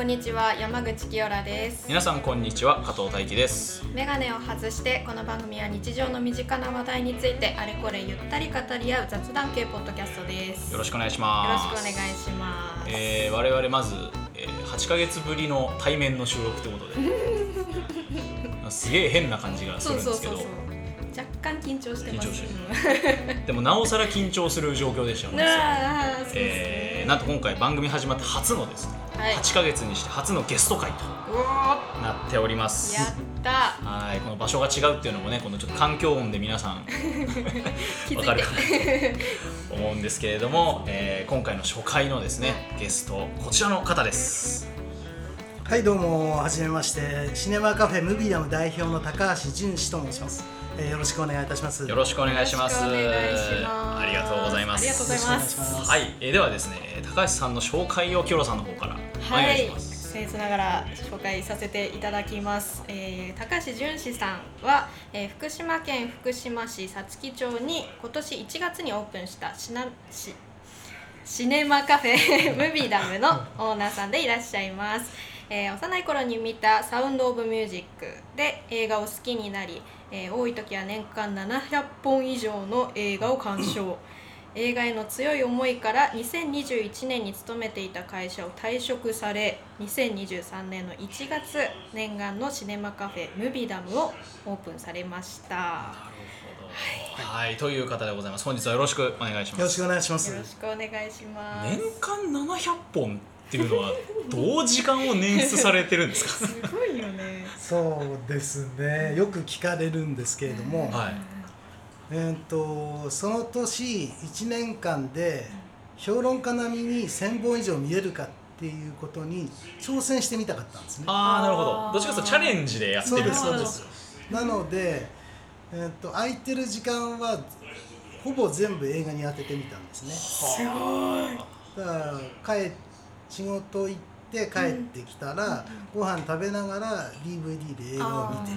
こんにちは山口清良です。皆さんこんにちは加藤大輝です。メガネを外してこの番組は日常の身近な話題についてあれこれゆったり語り合う雑談系ポッドキャストです。よろしくお願いしよろますしくお願いします、えー、我々まず、えー、8ヶ月ぶりの対面の収録ということで。すげえ変な感じがするんですけど。若干緊張してます。緊張してでもなおさら緊張する状況でしたよね、ああそうですね、えー、なんと今回番組始まって初のですね、はい8ヶ月にして初のゲスト会となっております。やった。はい。この場所が違うっていうのもねこのちょっと環境音で皆さん わかるかと思うんですけれども、えー今回の初回のですねゲストこちらの方です。はいどうもはじめまして。シネマカフェムビダム代表の高橋純志と申します、えーよろしくお願いいたします。よろしくお願いします。ありがとうございます。ありがとうございます。はい、えーではですね高橋さんの紹介をキョロさんの方からお願い。します、僭越ながら紹介させていただきます、えー高橋純志さんは、えー福島県福島市さつき町に今年1月にオープンしたシナシシネマカフェ ムビダムのオーナーさんでいらっしゃいます、えー幼い頃に見た「サウンド・オブ・ミュージック」で映画を好きになり、えー多い時は年間700本以上の映画を鑑賞。映画への強い思いから2021年に勤めていた会社を退職され2023年の1月念願のシネマカフェムビダムをオープンされました。なるほど。はい、という方でございます。本日はよろしくお願いします。よろしくお願いします。よろしくお願いします。年間700本っていうのはどう時間を捻出されてるんですか？すごいよね。そうですね。よく聞かれるんですけれども、はいえー、とその年1年間で評論家並みに1000本以上見えるかっていうことに挑戦してみたかったんですね。ああなるほど。どっちかというとチャレンジでやってる。そうですなので、えー、と空いてる時間はほぼ全部映画に当ててみたんですね。すごい。だから帰仕事行って帰ってきたら、ご飯食べながら DVD で映画を見て。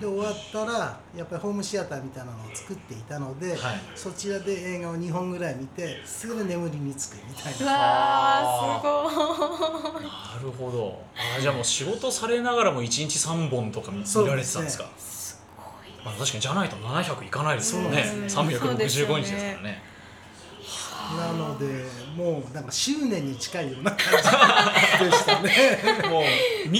で終わったらやっぱりホームシアターみたいなのを作っていたので、はい。そちらで映画を2本ぐらい見てそれで眠りにつくみたいうな。わーすごい。なるほど。あーじゃあもう仕事されながらも1日3本とか見そうられてたんですか？すごいまあ、確かにじゃないと700いかないですもんね。ねそうですよ365ね日ですからね。なのでもうなんか執念に近いような感じ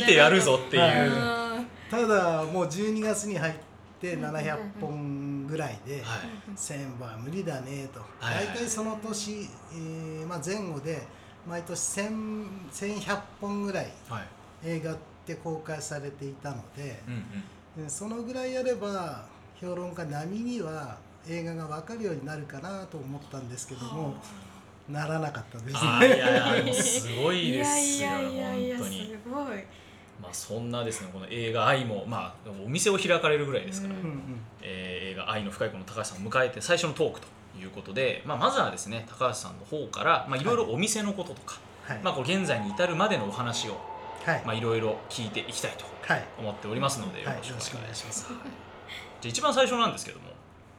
見てやるぞっていう、はいあただもう12月に入って700本ぐらいで、はい。1000本は無理だねと、はい大体その年、えーまあ、前後で毎年1000 1100本ぐらいはい映画って公開されていたのでうんうん。でそのぐらいやれば評論家並みには映画が分かるようになるかなと思ったんですけどもならなかったですあーいね。やいやすごいいですよやいやいやいやす本当に。ごいまあそんなですねこの映画愛もまあお店を開かれるぐらいですから、うんうん。うんえー映画愛の深いこの高橋さんを迎えて最初のトークということで、まあ、まずはですね高橋さんの方からまあいろいろお店のこととか、はい。まあ、こう現在に至るまでのお話をはい。まあいろいろ聞いていきたいとはい。思っておりますのでよはい。ろしくおお願いしま。す。す。じゃあ一番最初なんですけども、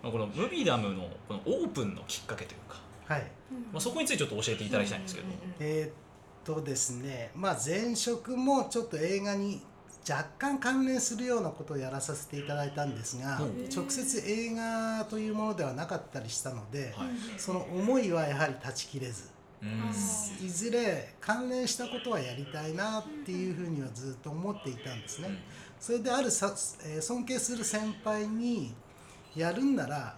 まあ、このムビダムのこのオープンのきっかけというか、はい。まあ、そこについてちょっと教えていただきたいんですけども、えーっとですねまあ前職もちょっと映画に若干関連するようなことをやらさせていただいたんですが、うん。直接映画というものではなかったりしたので、はい。その思いはやはり断ち切れずうん。いずれ関連したことはやりたいなっていうふうにはずっと思っていたんですね。それであるさ、えー尊敬する先輩にやるんなら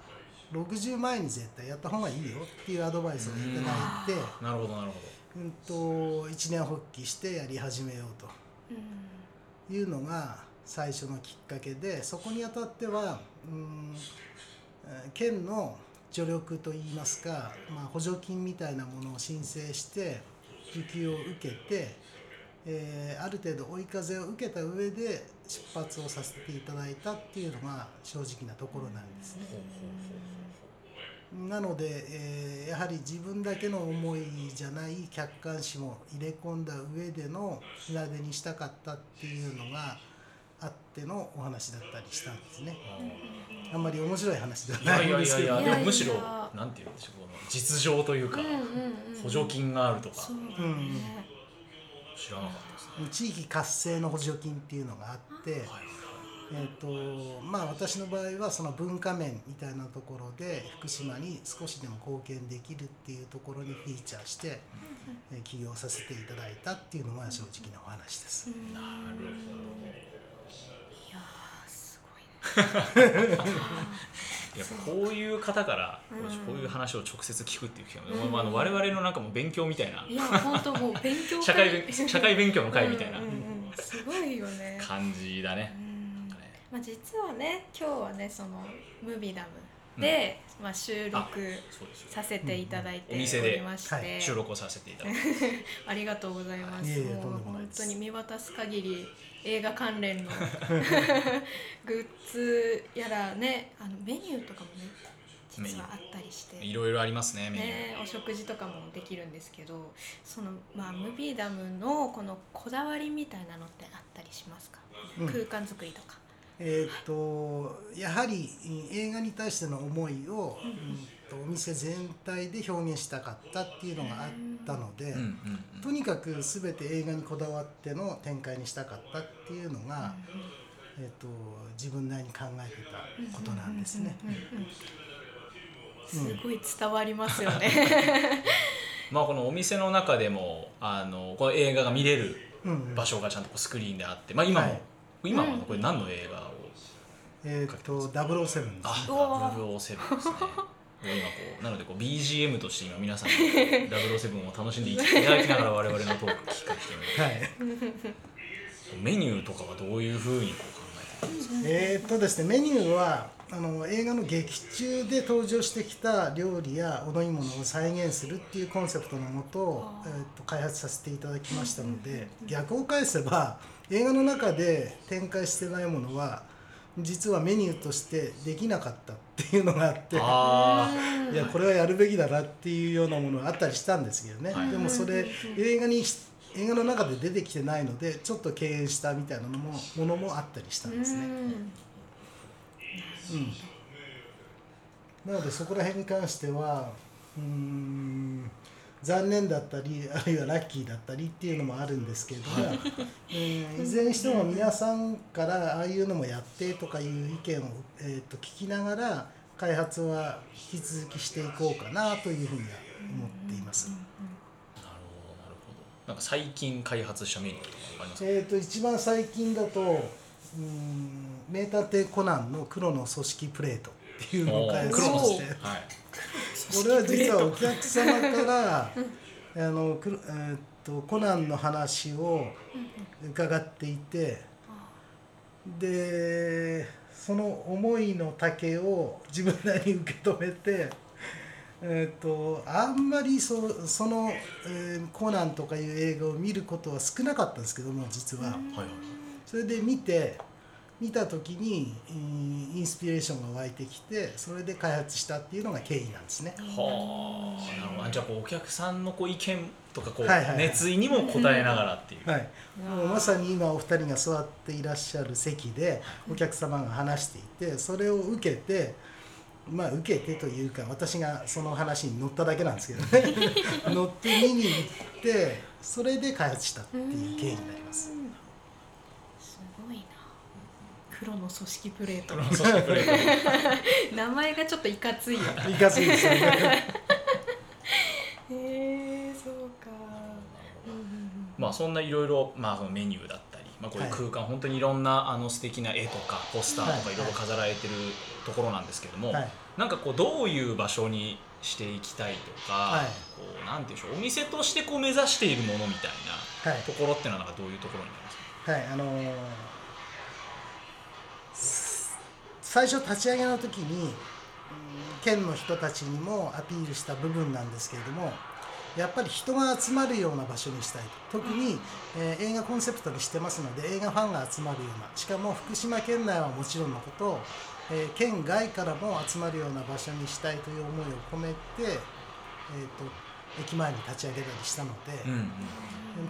60前に絶対やった方がいいよっていうアドバイスをいただいて、なるほどなるほうん、と一年発起してやり始めようというのが最初のきっかけでそこにあたっては、うん、県の助力といいますか、まあ、補助金みたいなものを申請して受給を受けて、えーある程度追い風を受けた上で出発をさせていただいたっていうのが正直なところなんですね。なので、えーやはり自分だけの思いじゃない客観視も入れ込んだ上での船出にしたかったっていうのがあってのお話だったりしたんですね。あんまり面白い話ではいやないいんやいやいやですけどね。でもむしろなんていうんでしょうこの実情というか、補助金があるとか。そうだうんね。知らなかったですね。地域活性の補助金っていうのがあって、はいえーとまあ、私の場合はその文化面みたいなところで福島に少しでも貢献できるっていうところにフィーチャーして、えー起業させていただいたっていうのが正直なお話です。なるいやーすごいやっぱこういう方からうん。こういう話を直接聞くっていう機会も、まあ、あの我々のなんかもう勉強みたいな。いや本当もう勉強会。社会勉社会勉強の会みたいな。うんうんうん。すごいよね。感じだね。う。んまあ、実はね今日はねそのムビダムで、まあ、収録させていただいてお店で。おりまして、はい。収録をさせていただいて。ありがとうございます。いもう本当に見渡す限り映画関連の グッズやらねあのメニューとかもね実はあったりして。いろいろありますねメニュー、ね、お食事とかもできるんですけどその、まあ、ムビーダムのこのこだわりみたいなのってあったりしますか、うん。空間作りとか。えー、とやはりうん映画に対しての思いを、うん。とお店全体で表現したかったっていうのがあったので、うんうんうん。とにかく全て映画にこだわっての展開にしたかったっていうのが、えー、と自分なりに考えてたことなんですね。すごい伝わりますよね。まあこのお店の中でもあのこの映画が見れるうん場所がちゃんとこうスクリーンであって、まあ、今も、はい。今はこれ何の映画をえっ、と007ですね。あうわ007ですね。もう今こうなのでこう BGM として今皆さんに007を楽しんでいただきながら我々のトークを聞かせてもらはい。うメニューとかはどういうふうにこう考えてるんですか？えーっとですねメニューはあの映画の劇中で登場してきた料理やお飲み物を再現するっていうコンセプトのもと,、えーっと開発させていただきましたので逆を返せば映画の中で展開してないものは実はメニューとしてできなかったっていうのがあってあ いやこれはやるべきだなっていうようなものがあったりしたんですけどね、はい。でもそれ映画に映画の中で出てきてないのでちょっと敬遠したみたいなのもものもあったりしたんですね。うん。うん、なのでそこら辺に関してはうーん残念だったりあるいはラッキーだったりっていうのもあるんですけれども、うんいずれにしても皆さんからああいうのもやってとかいう意見を、えー、と聞きながら開発は引き続きしていこうかなというふうには思っています。なるほどなるほど。なんか最近開発したメニューとかありますか？えー、と一番最近だとうーん名探偵コナンの黒の組織プレートっていうのを開発して。はいこれは実はお客様からあのくる、えーっとコナンの話を伺っていてでその思いの丈を自分なりに受け止めて、えーっとあんまりそその、えーコナンとかいう映画を見ることは少なかったんですけども実は。はいはい。それで見て見た時にえーインスピレーションが湧いてきてそれで開発したっていうのが経緯なんですね。はあ。じゃあこうお客さんのこう意見とかこう、はいはいはい。熱意にも応えながらっていう、はい、もうまさに今お二人が座っていらっしゃる席でお客様が話していてそれを受けてまあ受けてというか私がその話に乗っただけなんですけどね。乗って見に行ってそれで開発したっていう経緯になります。すごいな黒の組織プレート。そしてプレート。名前がちょっといかついよ。いかついですよね。へえそうか。うんうんうん。まあそんないろいろまあそのメニューだったり、まあ、こういう空間、本当にいろんなあの素敵な絵とかポスターとはい。かいろいろ飾られてるところなんですけども、はい。なんかこうどういう場所にしていきたいとか、はい。こうなんていうんでしょうお店としてこう目指しているものみたいなはい。ところっていうのはなんかどういうところになりますか？はい、あのーす最初立ち上げの時に、うん県の人たちにもアピールした部分なんですけれどもやっぱり人が集まるような場所にしたいと特に、えー映画コンセプトにしてますので映画ファンが集まるようなしかも福島県内はもちろんのこと、えー県外からも集まるような場所にしたいという思いを込めて、えー、と駅前に立ち上げたりしたので。うんうん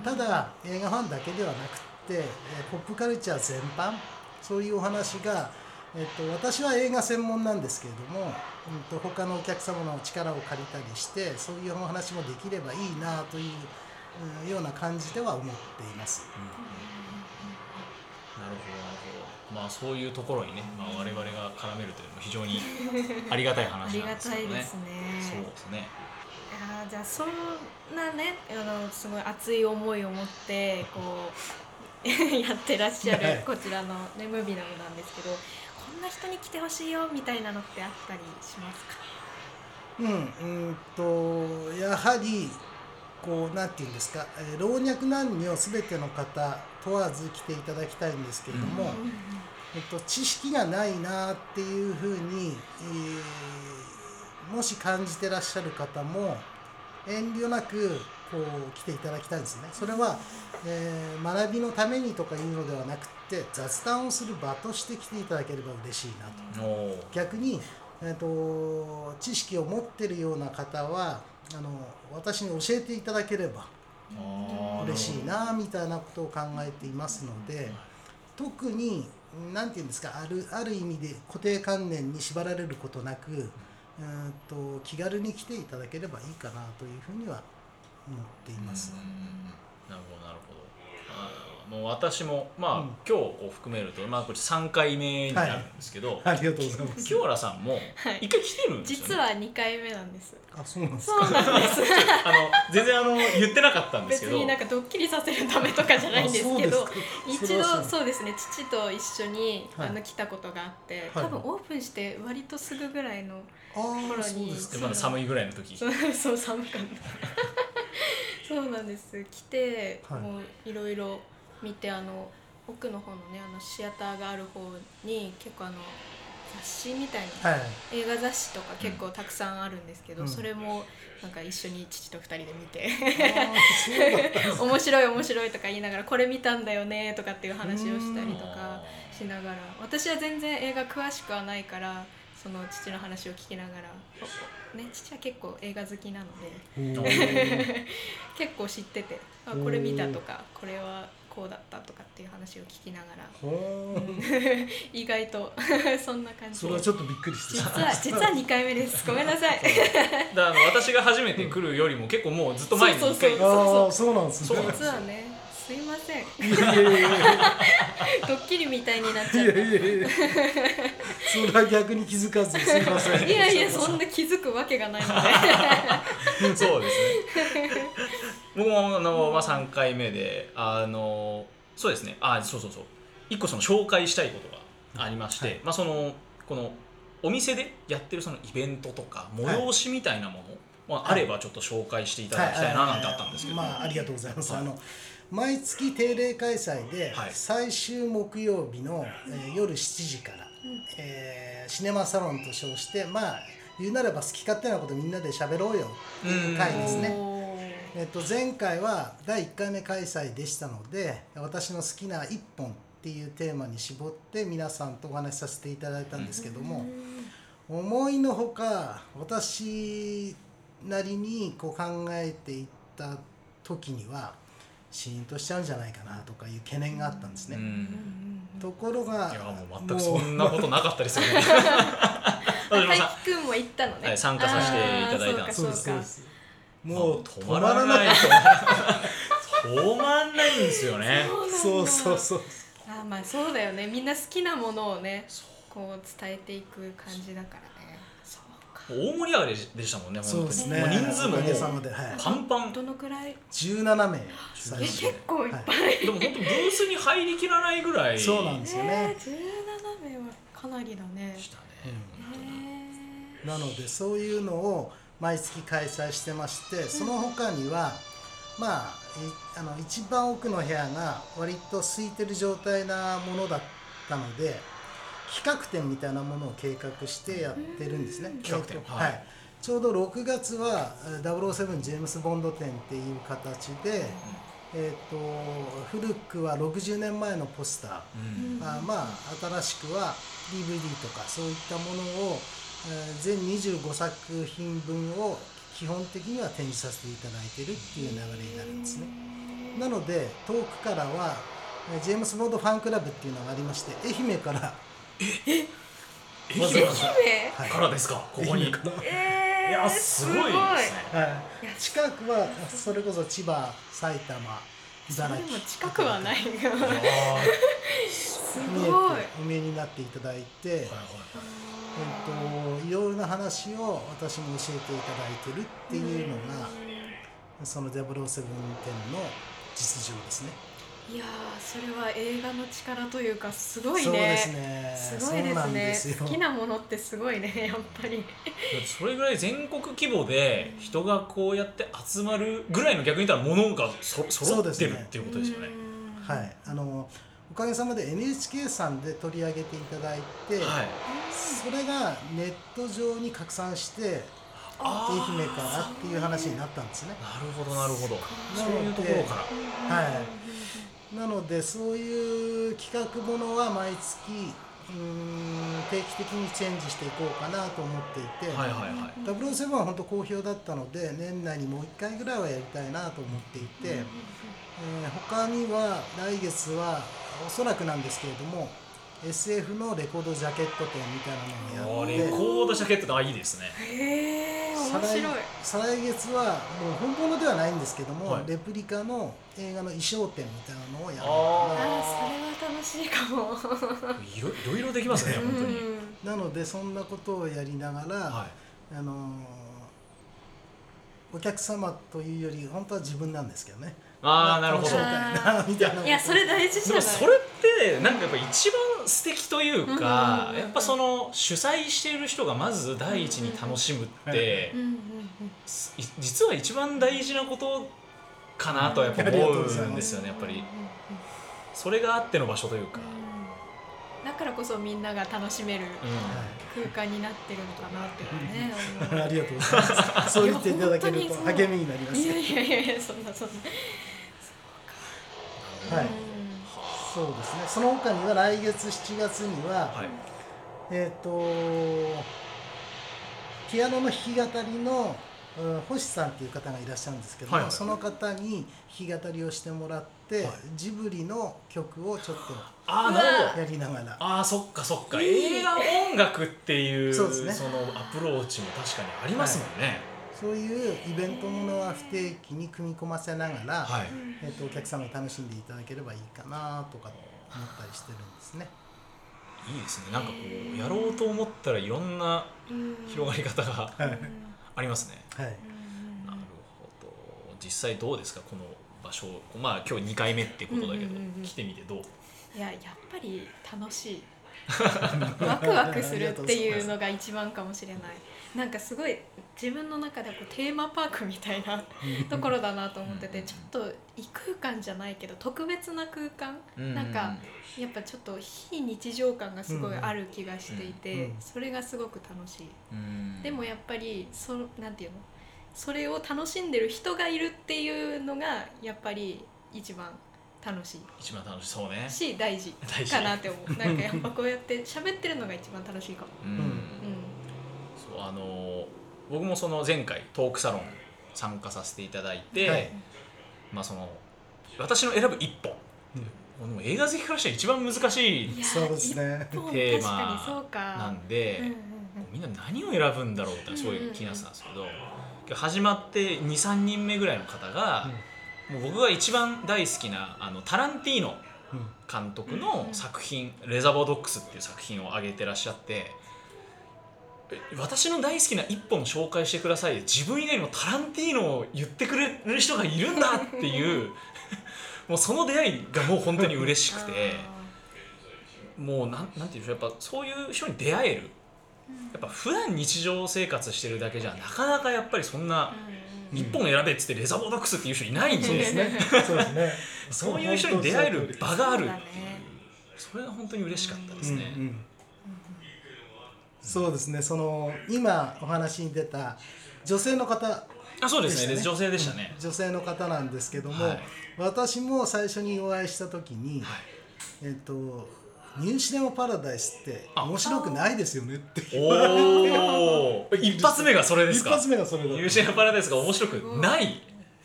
ただ映画ファンだけではなくって、えーポップカルチャー全般そういうお話が、えっと私は映画専門なんですけれども、うん、と他のお客様の力を借りたりしてそういうお話もできればいいなというような感じでは思っています。なるほどなるほど。まあそういうところにね、まあ、我々が絡めるというのも非常に ありがたい話なんですけどね。ありがたいですね。そうですね。あじゃあそんなねあのすごい熱い思いを持ってこう やってらっしゃるこちらの、ね、ムービナムなんですけどこんな人に来てほしいよみたいなのってあったりしますか？うんうんとやはりこうなんて言うんですか、えー、老若男女すべての方問わず来ていただきたいんですけれども、うん、えっと、知識がないなっていうふうに、えー、もし感じてらっしゃる方も遠慮なくこう来ていただきたいんですね。それは、えー、学びのためにとかいうのではなくて雑談をする場として来ていただければ嬉しいなと。逆に、えーと、知識を持ってるような方はあの私に教えていただければ嬉しいなみたいなことを考えていますので特に何て言うんですかあるある意味で固定観念に縛られることなく、うんと気軽に来ていただければいいかなというふうには思っています。なるほどなるほど。もう私もまあ、うん、今日を含めると、まあ、これ3回目になるんですけど、はい、ありがとうございます。清原さんも1回来てるんですよ、ね、実は2回目なんです。あそうなんです。かそうなんです。あの全然あの言ってなかったんですけど。別になんかドッキリさせるためとかじゃないんですけど一度そうですね父と一緒に、はい、あの来たことがあって、多分オープンして割とすぐぐらいの頃にまだ寒いぐらいの時。そうそう寒かったそうなんです。来て、はい、もういろいろ見てあの奥の方のねあのシアターがある方に結構あの雑誌みたいな、はい、映画雑誌とか結構たくさんあるんですけど、うん、それもなんか一緒に父と2人で見て 面白い面白いとか言いながらこれ見たんだよねとかっていう話をしたりとかしながら私は全然映画詳しくはないからその父の話を聞きながら、ね、父は結構映画好きなので。結構知っててあこれ見たとかこれはこうだったとかっていう話を聞きながら。意外と そんな感じ。それはちょっとびっくりして実は実は2回目です。ごめんなさい。だから私が初めて来るよりも結構もうずっと前に1回そうそうなんですね。実はねすいません。いやいやいやドッキリみたいになっちゃった。いやいやいや。それは逆に気づかずすいません。いやいやそんな気づくわけがないので。そうですね。僕もあの、まあ、3回目であのそうですね。あそうそうそう。一個その紹介したいことがありまして、はい、まあそのこのお店でやってるそのイベントとか催しみたいなもの、はい、まあ、あればちょっと紹介していただきたいななんてあったんですけど、まあありがとうございます、あの毎月定例開催で最終木曜日の、えー、夜7時から、えー、シネマサロンと称してまあ言うなれば好き勝手なことみんなで喋ろうよっていう回ですね。えっと、前回は第1回目開催でしたので私の好きな1本っていうテーマに絞って皆さんとお話しさせていただいたんですけども思いのほか私なりにこう考えていった時にはシーンとしちゃうんじゃないかなとかいう懸念があったんですね。ところがいやもう全くそんなことなかったですよね。大輝くんも行ったのね、はい、参加させていただいたんですそうそうもう止まらない。止まんないんですよね。そうそうそうあまあそうだよね。みんな好きなものをねこう伝えていく感じだから大盛り上がりでしたもんねそうですね。人数ももうパンパンどのくらい？17名。結構いっぱい、はい、でも本当ブースに入りきらないぐらい。そうなんですよね、えー、17名はかなりだね。したね、えー、なのでそういうのを毎月開催してましてその他には、うん、まああの一番奥の部屋が割と空いてる状態なものだったので企画展みたいなものを計画してやってるんですね。企画展、はい、ちょうど6月は007ジェームス・ボンド展っていう形で、えーと、古くは60年前のポスター、うん、あまあ新しくは DVD とかそういったものを、えー、全25作品分を基本的には展示させていただいてるっていう流れになるんですね。なので遠くからはジェームス・ボンドファンクラブっていうのがありまして愛媛からええ愛媛からですか？ここに。ええいやすごいですね。はい。いや近くはそれこそ千葉埼玉茨城。でも近くはないすごい。お見えになっていただいて、ーはいはい。えっといろいろな話を私も教えていただいてるっていうのがその007店の実情ですね。いやーそれは映画の力というかすごいねそうですね。すごいですねですよ好きなものってすごいね やっぱりそれぐらい全国規模で人がこうやって集まるぐらいの逆に言ったら物がそ揃ってるっていうことですよね。うんはい。あのおかげさまで NHK さんで取り上げていただいて、はい。それがネット上に拡散してあ愛媛からっていう話になったんですね。なるほどなるほど。なそういうところから。はいなのでそういう企画ものは毎月うーん定期的にチェンジしていこうかなと思っていて、はいはいはい。007は本当好評だったので年内にもう1回ぐらいはやりたいなと思っていて、えー他には来月はおそらくなんですけれども SF のレコードジャケット展みたいなのをやってレコードジャケットあいいですね。へえ面再来白い。再来月はもう本物ではないんですけども、はい。レプリカの映画の衣装展みたいなのをやるああーそれは楽しいかも。いろいろいろできますね本当に。うんなのでそんなことをやりながら、はい。あのーお客様というより本当は自分なんですけどね。ああなるほど。みたいないやそれ大事じゃない？でもそれってなんかやっぱ一番素敵というかうんやっぱその主催している人がまず第一に楽しむって実は一番大事なことかなとはやっぱ思とうんですよねやっぱり。それがあっての場所というか、うん。だからこそみんなが楽しめるう空間になってるのかなってね ありがとうございます。そう言っていただけると励みになります。ういやいやいやそんなそんな。はい。うんそうですね。その他には来月7月には、はい。えっ、とピアノの弾き語りのうん星さんっていう方がいらっしゃるんですけども、はいはい。その方に弾き語りをしてもらって、はい。ジブリの曲をちょっああなるほど。とやりながら。ああそっかそっか。いい映画音楽っていうそうですね。そのアプローチも確かにありますもんねそういうイベントものは不定期に組み込ませながら、はい、えっとお客様に楽しんでいただければいいかなとか思ったりしてるんですね。いいですね。なんかこうやろうと思ったらいろんなうん広がり方がはい。ありますね。はい。なるほど。実際どうですか？この場所。まあ今日2回目ってことだけど、うんうん。来てみてどう？いややっぱり楽しい。ワクワクするっていうのが一番かもしれないなんかすごい自分の中ではこうテーマパークみたいなところだなと思っててちょっと異空間じゃないけど特別な空間。なんかやっぱちょっと非日常感がすごいある気がしていうん。てうん。それがすごく楽しい。うん。でもやっぱりそなんていうの？それを楽しんでる人がいるっていうのがやっぱり一番楽しい。一番楽しそうね。し 大事。かなって思う。なんかやっぱこうやって喋ってるのが一番楽しいかも。うん、あのー僕もその前回トークサロン参加させていただいて、はい。まあその私の選ぶ一本、もう映画好きからしたら一番難しいそうですね。テーマなんで、うんうんみんな何を選ぶんだろうってすごい気になってたんですけど、始まって23人目ぐらいの方が、もう僕が一番大好きなあのタランティーノうんうん監督の作品「レザボードックス」っていう作品を挙げてらっしゃってえ私の大好きな一本紹介してください。自分以外にもタランティーノを言ってくれる人がいるんだっていう。もうその出会いがもう本当に嬉しくて。もうなんなんていうんでしょう。やっぱそういう人に出会える。やっぱ普段日常生活してるだけじゃなかなかやっぱりそんなうん。一本選べっつってレザボードックスっていう人いないんで。そうですね。そうですね。そういう人に出会える場があるっていう。それが本当に嬉しかったですね。うんうんそうですね。その今お話に出た女性の方あそうですね。女性でしたね。女性の方なんですけども、はい。私も最初にお会いした時に、はい。えっ、と「ニューシネマ・パラダイスってあ。面白くないですよね」っておお 一発目がそれですか？一発目がそれだニューシネマパラダイスが面白くない、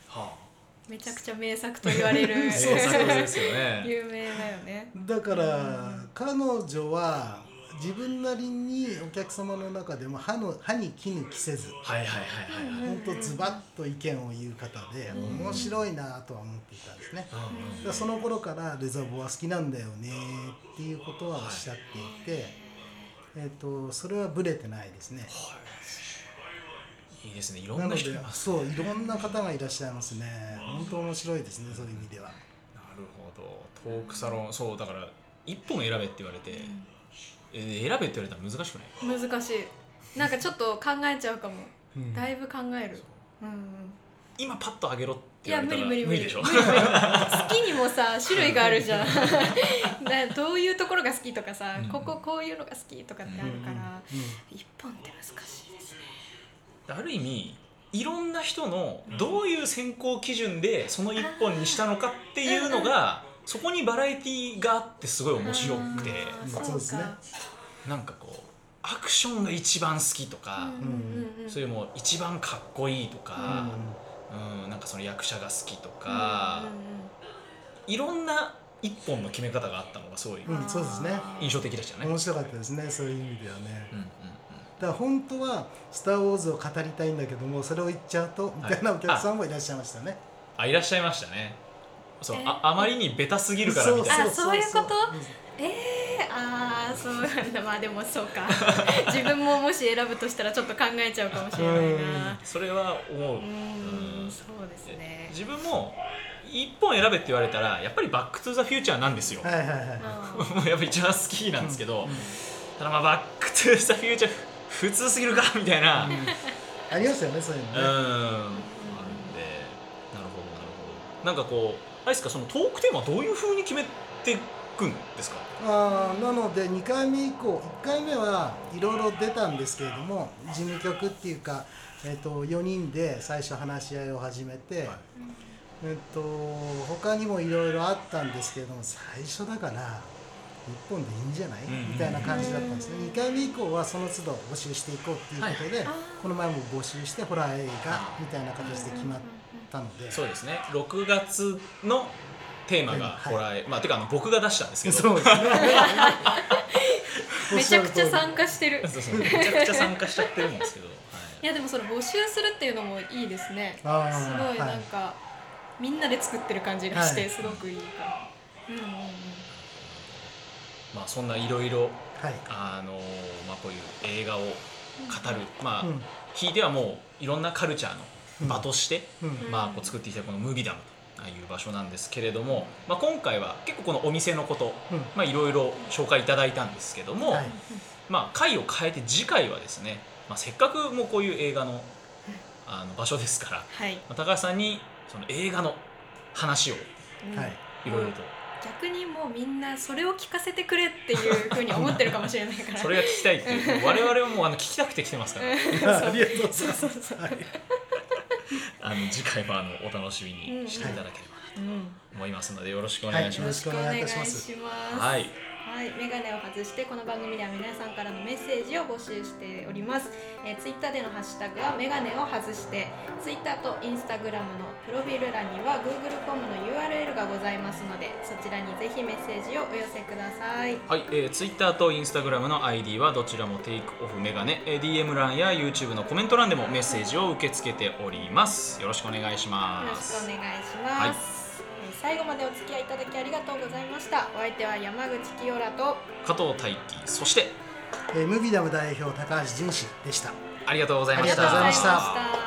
はめちゃくちゃ名作と言われるあ、名作ですよね。有名だよね。だから彼女は、自分なりにお客様の中でも歯の歯に衣着せずはいはいはいはい。はい本当ズバッと意見を言う方で面白いなとは思っていたんですね。だからその頃からレザボは好きなんだよねっていうことはおっしゃっていて、えっとそれはブレてないですね。い。いですね。いろなんのな人。いでますそういろんな方がいらっしゃいますね。本当面白いですねそういう意味では。なるほど。トークサロンそうだから一本選べって言われて、えー選べって言われたら難しくない？難しい。なんかちょっと考えちゃうかも、うん。だいぶ考える。う。んうん。今パッとあげろっていや言われたら無理無理無理。でしょ？無理無理好きにもさ種類があるじゃん。だどういうところが好きとかさ、うん。こここういうのが好きとかってあるから、一本って難しいですね。ある意味いろんな人のどういう選考基準でその一本にしたのかっていうのがそこにバラエティーがあってすごい面白くて。そうですね。か。なんかこうアクションが一番好きとか、うんうんうんそういうもう一番かっこいいとか、うんなんかその役者が好きとか、いろんな一本の決め方があったのがすごいうんそうですね。印象的でしたね。面白かったですねそういう意味ではね。うんうんだから本当は「スター・ウォーズ」を語りたいんだけどもそれを言っちゃうとみたいなお客さんもいらっしゃいましたね。あいらっしゃいましたね。そう、えー。ああまりにベタすぎるからみたいな。あそういうこと？うんえー、ああそうなんだ。まあでもそうか。自分ももし選ぶとしたらちょっと考えちゃうかもしれないな。それは思う。うんん。そうですね。自分も一本選べって言われたらやっぱり「バック・トゥ・ザ・フューチャー」なんですよ。はいはいはい。あ もうやっぱ一番好きなんですけど、ただまあ「バック・トゥ・ザ・フューチャー」普通すぎるか？みたいな。ありますよねそういううん、のね。あるんでなるほどなるほど。なんかこうあれですか？そのトークテーマはどういうふうに決めていくんですか？あーなので2回目以降1回目はいろいろ出たんですけれども事務局っていうか、えっと4人で最初話し合いを始めて、はい。えっと他にもいろいろあったんですけれども最初だから1本でいいんじゃない、うん。みたいな感じだったんですね。2回目以降はその都度募集していこうっていうことで、はい。この前も募集してホラー映画みたいな形で決まったので、そうですね。6月のテーマがはい。ホラー、まあてかあの僕が出したんですけど。そうですね。めちゃくちゃ参加してる。そうそう。めちゃくちゃ参加しちゃってるんですけど、はい。いやでもその募集するっていうのもいいですね。すごいなんか、みんなで作ってる感じがしてはい。すごくいいから、うんうんうん。まあそんないろいろはい、あのまあこういう映画を語る。まあ、うん。ひいてはもういろんなカルチャーの場として、うん。まあ、こう作ってきたこのムービーダムという場所なんですけれども、まあ、今回は結構このお店のこと、うん。まあ、いろいろ紹介いただいたんですけども、はい。まあ、回を変えて次回はですね、まあ、せっかくもうこういう映画のあの場所ですから、まはい、あ高橋さんにその映画の話をい。いろいろと、逆にもうみんなそれを聞かせてくれっていうふうに思ってるかもしれないから。それが聞きたいっていう。我々はもうあの聞きたくて来てますから。ありがとうございます。そうそうそう。はいあの次回もあのお楽しみにしていただければなうんと思いますのでよろしくお願いします。よろしくお願いします。はいはい、メガネを外してこの番組では皆さんからのメッセージを募集しております、えー、ツイッターでのハッシュタグはメガネを外してツイッターとインスタグラムのプロフィール欄には Google フォームの URL がございますのでそちらにぜひメッセージをお寄せください。はい、えー、Twitter と Instagram の ID はどちらもテイクオフメガネ、えー DM 欄や YouTube のコメント欄でもメッセージを受け付けております。よろしくお願いしよろしますくお願いします、えー最後までお付き合いいただきありがとうございました。お相手は山口清良と加藤大輝そしてえームビダム代表高橋純氏でした。ありがとうございました。ありがとうございました